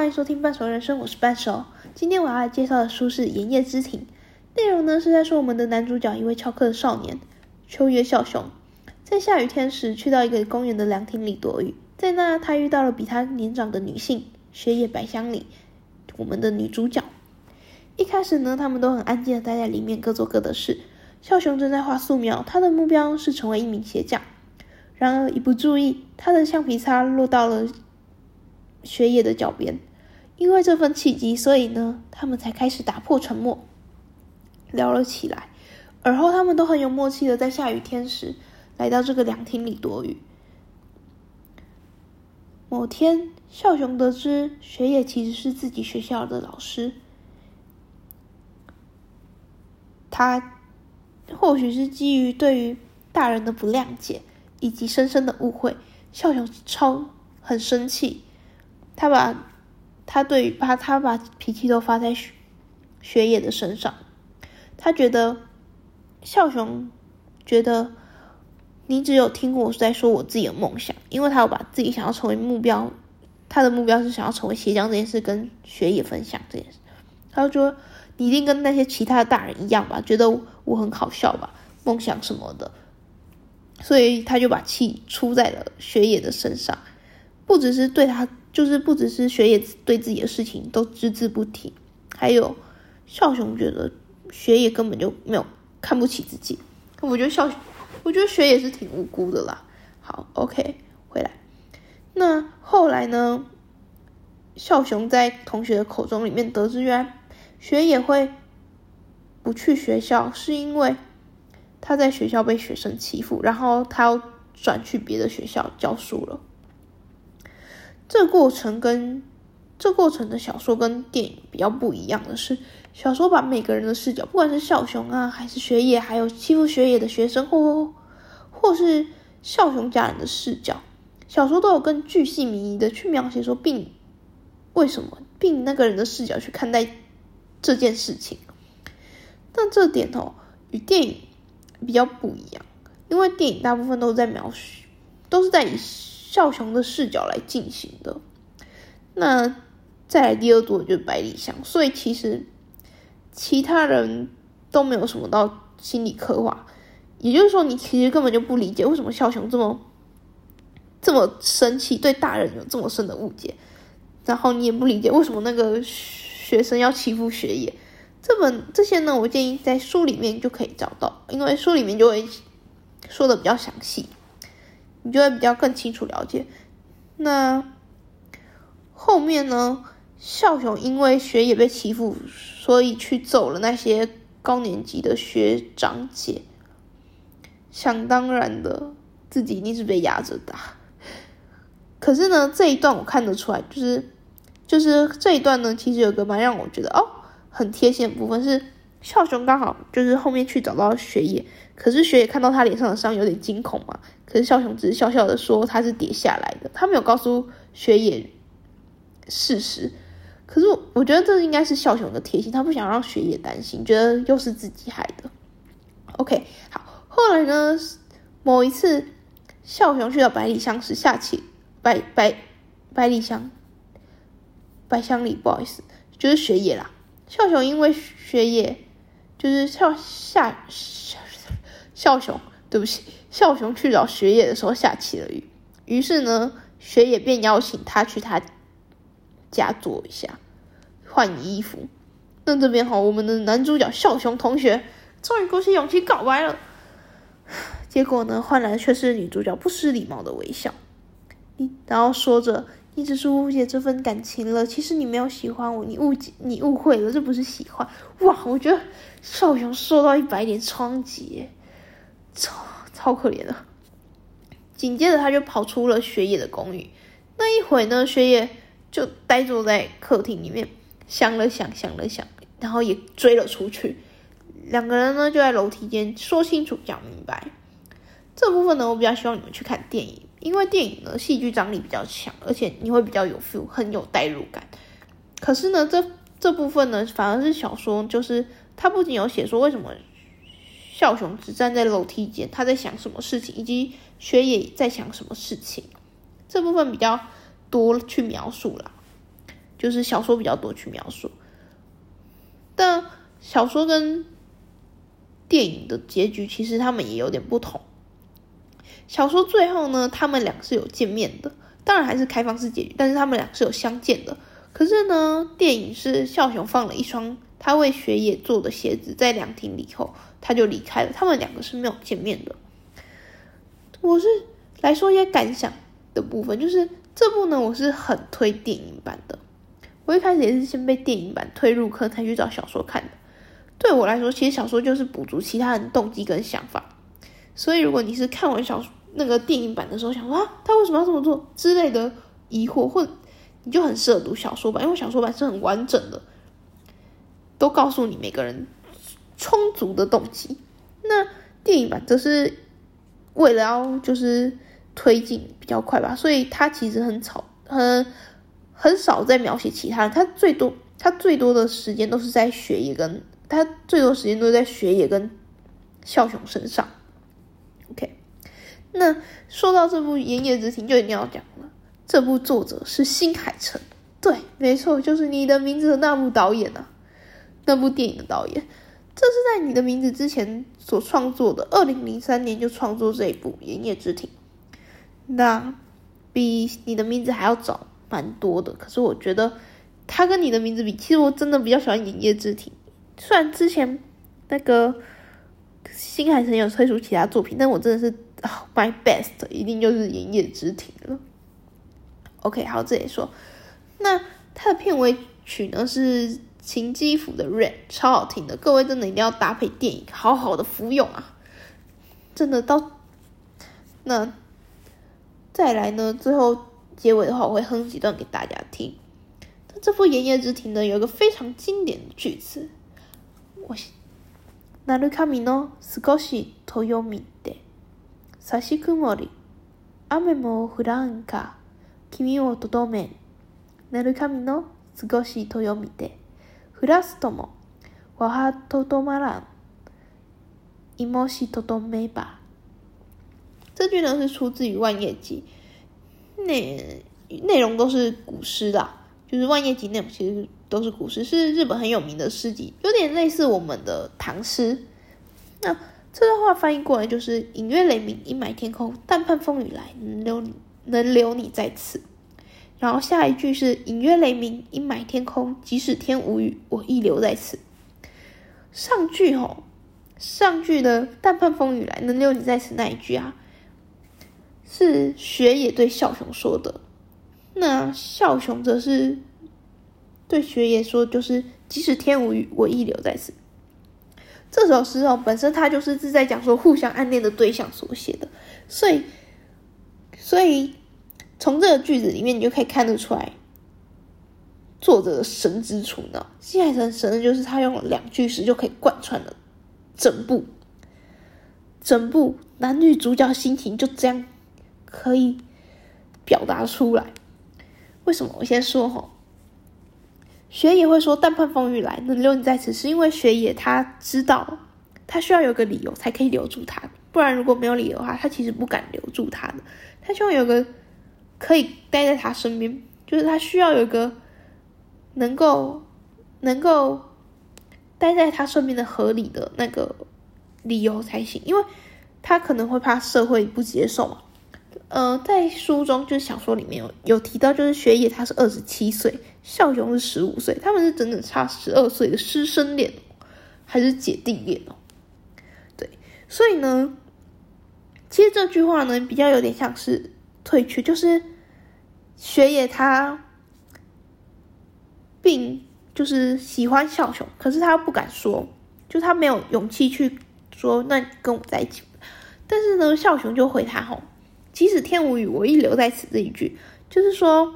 欢迎收听半熟人生，我是半熟。今天我要来介绍的书是《炎夜之庭》，内容呢是在说我们的男主角一位翘课的少年秋月孝雄，在下雨天时去到一个公园的凉亭里躲雨，在那他遇到了比他年长的女性雪野百香里，我们的女主角。一开始呢，他们都很安静的待在里面，各做各的事。孝雄正在画素描，他的目标是成为一名鞋匠。然而一不注意，他的橡皮擦落到了雪野的脚边。因为这份契机，所以呢，他们才开始打破沉默，聊了起来。而后，他们都很有默契的在下雨天时来到这个凉亭里躲雨。某天，孝雄得知雪野其实是自己学校的老师。他或许是基于对于大人的不谅解以及深深的误会，孝雄超很生气。他把他对把他把脾气都发在雪雪野的身上。他觉得孝雄觉得你只有听我在说我自己的梦想，因为他要把自己想要成为目标，他的目标是想要成为鞋匠这件事跟雪野分享这件事。他就说。你一定跟那些其他的大人一样吧，觉得我很好笑吧，梦想什么的，所以他就把气出在了雪野的身上，不只是对他，就是不只是雪野对自己的事情都只字不提，还有孝雄觉得雪野根本就没有看不起自己，我觉得孝，我觉得雪野是挺无辜的啦。好，OK，回来，那后来呢？孝雄在同学的口中里面得知，原来。雪野会不去学校，是因为他在学校被学生欺负，然后他要转去别的学校教书了。这过程跟这过程的小说跟电影比较不一样的是，小说把每个人的视角，不管是孝雄啊，还是学野，还有欺负学野的学生，或或是孝雄家人的视角，小说都有更具细靡遗的去描写说，并为什么，并那个人的视角去看待。这件事情，但这点哦，与电影比较不一样，因为电影大部分都是在描述，都是在以孝雄的视角来进行的。那再来第二组就是百里香，所以其实其他人都没有什么到心理刻画，也就是说，你其实根本就不理解为什么孝雄这么这么生气，对大人有这么深的误解，然后你也不理解为什么那个。学生要欺负学业，这本这些呢，我建议在书里面就可以找到，因为书里面就会说的比较详细，你就会比较更清楚了解。那后面呢，孝雄因为学业被欺负，所以去揍了那些高年级的学长姐，想当然的，自己一定是被压着打。可是呢，这一段我看得出来，就是。就是这一段呢，其实有个蛮让我觉得哦很贴心的部分是，孝雄刚好就是后面去找到雪野，可是雪野看到他脸上的伤有点惊恐嘛，可是孝雄只是笑笑的说他是跌下来的，他没有告诉雪野事实，可是我觉得这应该是孝雄的贴心，他不想让雪野担心，觉得又是自己害的。OK，好，后来呢，某一次孝雄去到百里香时下起百百百里香。百香里，不好意思，就是雪野啦。孝雄因为雪野，就是孝下孝雄，对不起，孝雄去找雪野的时候下起了雨，于是呢，雪野便邀请他去他家坐一下，换衣服。那这边哈，我们的男主角孝雄同学终于鼓起勇气告白了，结果呢，换来却是女主角不失礼貌的微笑，然后说着。你只是误解这份感情了，其实你没有喜欢我，你误解，你误会了，这不是喜欢。哇，我觉得少雄受到一百点冲击，超超可怜的。紧接着他就跑出了雪野的公寓，那一会呢，雪野就呆坐在客厅里面，想了想，想了想，然后也追了出去。两个人呢就在楼梯间说清楚、讲明白。这部分呢，我比较希望你们去看电影。因为电影呢，戏剧张力比较强，而且你会比较有 feel，很有代入感。可是呢，这这部分呢，反而是小说，就是它不仅有写说为什么孝雄只站在楼梯间，他在想什么事情，以及雪野在想什么事情，这部分比较多去描述了。就是小说比较多去描述。但小说跟电影的结局其实他们也有点不同。小说最后呢，他们俩是有见面的，当然还是开放式结局，但是他们俩是有相见的。可是呢，电影是孝雄放了一双他为雪野做的鞋子在凉亭里后，他就离开了，他们两个是没有见面的。我是来说一些感想的部分，就是这部呢，我是很推电影版的。我一开始也是先被电影版推入坑，才去找小说看的。对我来说，其实小说就是补足其他人动机跟想法。所以，如果你是看完小说那个电影版的时候，想说啊，他为什么要这么做之类的疑惑，或你就很适合读小说版，因为小说版是很完整的，都告诉你每个人充足的动机。那电影版则是。为了要就是推进比较快吧，所以他其实很吵，很很少在描写其他人，他最多他最多的时间都是在雪野跟他最多时间都在雪野跟孝雄身上。OK，那说到这部《炎夜之庭》，就一定要讲了，这部作者是新海诚，对，没错，就是你的名字的那部导演啊，那部电影的导演。这是在你的名字之前所创作的，二零零三年就创作这一部《炎夜之庭》，那比你的名字还要早蛮多的。可是我觉得他跟你的名字比，其实我真的比较喜欢《炎夜之庭》。虽然之前那个新海诚有推出其他作品，但我真的是my best 一定就是《炎夜之庭》了。OK，好，这里说，那它的片尾曲呢是。秦基辅的 rap 超好听的，各位真的一定要搭配电影，好好的服用啊！真的到那再来呢，最后结尾的话，我会哼几段给大家听。那这部《炎夜之庭》呢，有一个非常经典的句子，我なるかみの少し遠みで 差し曇り雨も降らんか君をとどめなるかみの少し遠みでフラストも、わはとどまらん。一莫西とどめ吧。这句呢是出自于《万叶集》，内内容都是古诗的，就是《万叶集》内容其实都是古诗，是日本很有名的诗集，有点类似我们的唐诗。那这段话翻译过来就是“隐约雷鸣，阴霾天空，但盼风雨来，能留能留你在此。”然后下一句是隐约雷鸣，阴霾天空，即使天无雨，我亦留在此。上句吼，上句的但盼风雨来，能留你在此那一句啊，是雪野对笑雄说的。那笑雄则是对雪野说，就是即使天无雨，我亦留在此。这首诗哦，本身它就是是在讲说互相暗恋的对象所写的，所以，所以。从这个句子里面，你就可以看得出来作者的神之处呢。新海诚神的就是他用了两句诗就可以贯穿了整部，整部男女主角心情就这样可以表达出来。为什么？我先说哈，雪野会说“但盼风雨来，能留你在此”，是因为雪野他知道他需要有个理由才可以留住他，不然如果没有理由的话，他其实不敢留住他的。他希望有个。可以待在他身边，就是他需要有个能够能够待在他身边的合理的那个理由才行，因为他可能会怕社会不接受嘛。呃，在书中就是小说里面有有提到，就是学野他是二十七岁，孝雄是十五岁，他们是整整差十二岁的师生恋，还是姐弟恋哦？对，所以呢，其实这句话呢比较有点像是。退去就是雪野他并就是喜欢孝雄，可是他不敢说，就他没有勇气去说那跟我在一起。但是呢，孝雄就回他吼，即使天无雨，我亦留在此这一句，就是说，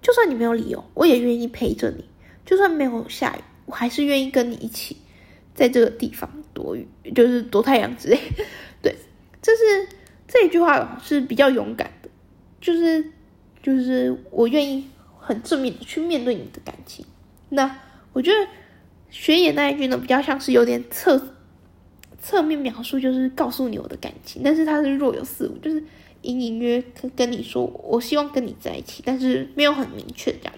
就算你没有理由，我也愿意陪着你；就算没有下雨，我还是愿意跟你一起在这个地方躲雨，就是躲太阳之类。对，这是这一句话是比较勇敢的。就是，就是我愿意很正面的去面对你的感情。那我觉得学野那一句呢，比较像是有点侧侧面描述，就是告诉你我的感情，但是它是若有似无，就是隐隐约跟跟你说，我希望跟你在一起，但是没有很明确这样。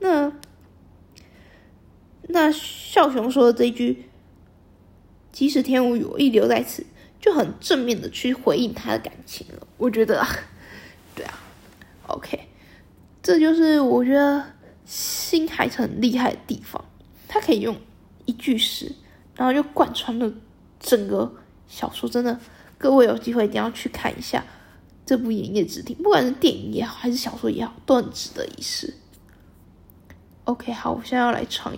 那那笑雄说的这一句“即使天无语，我亦留在此”，就很正面的去回应他的感情了。我觉得，对啊，OK，这就是我觉得新海诚很厉害的地方，他可以用一句诗，然后就贯穿了整个小说。真的，各位有机会一定要去看一下这部《炎夜之庭》，不管是电影也好，还是小说也好，都很值得一试。OK，好，我现在要来唱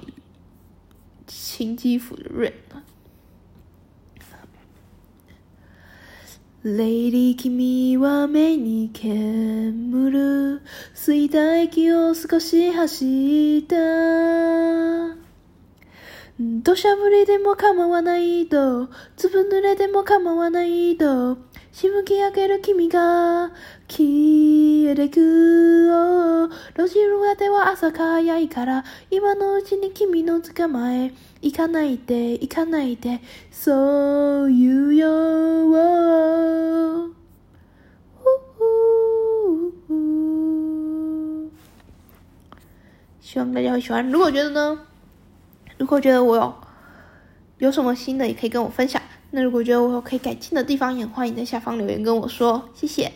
秦基辅的《Rain》。Lady 君は目に煙る吸いた息を少し走った土砂降りでも構わないと粒濡れでも構わないと しぶき上げる君が消えてく路地裏では朝早いから今のうちに君の捕まえ。行かないで行かないでそう言うよ。希望大家会喜欢。如果觉得呢？如果觉得我有有什么新的，也可以跟我分享。那如果觉得我有可以改进的地方，也欢迎在下方留言跟我说。谢谢。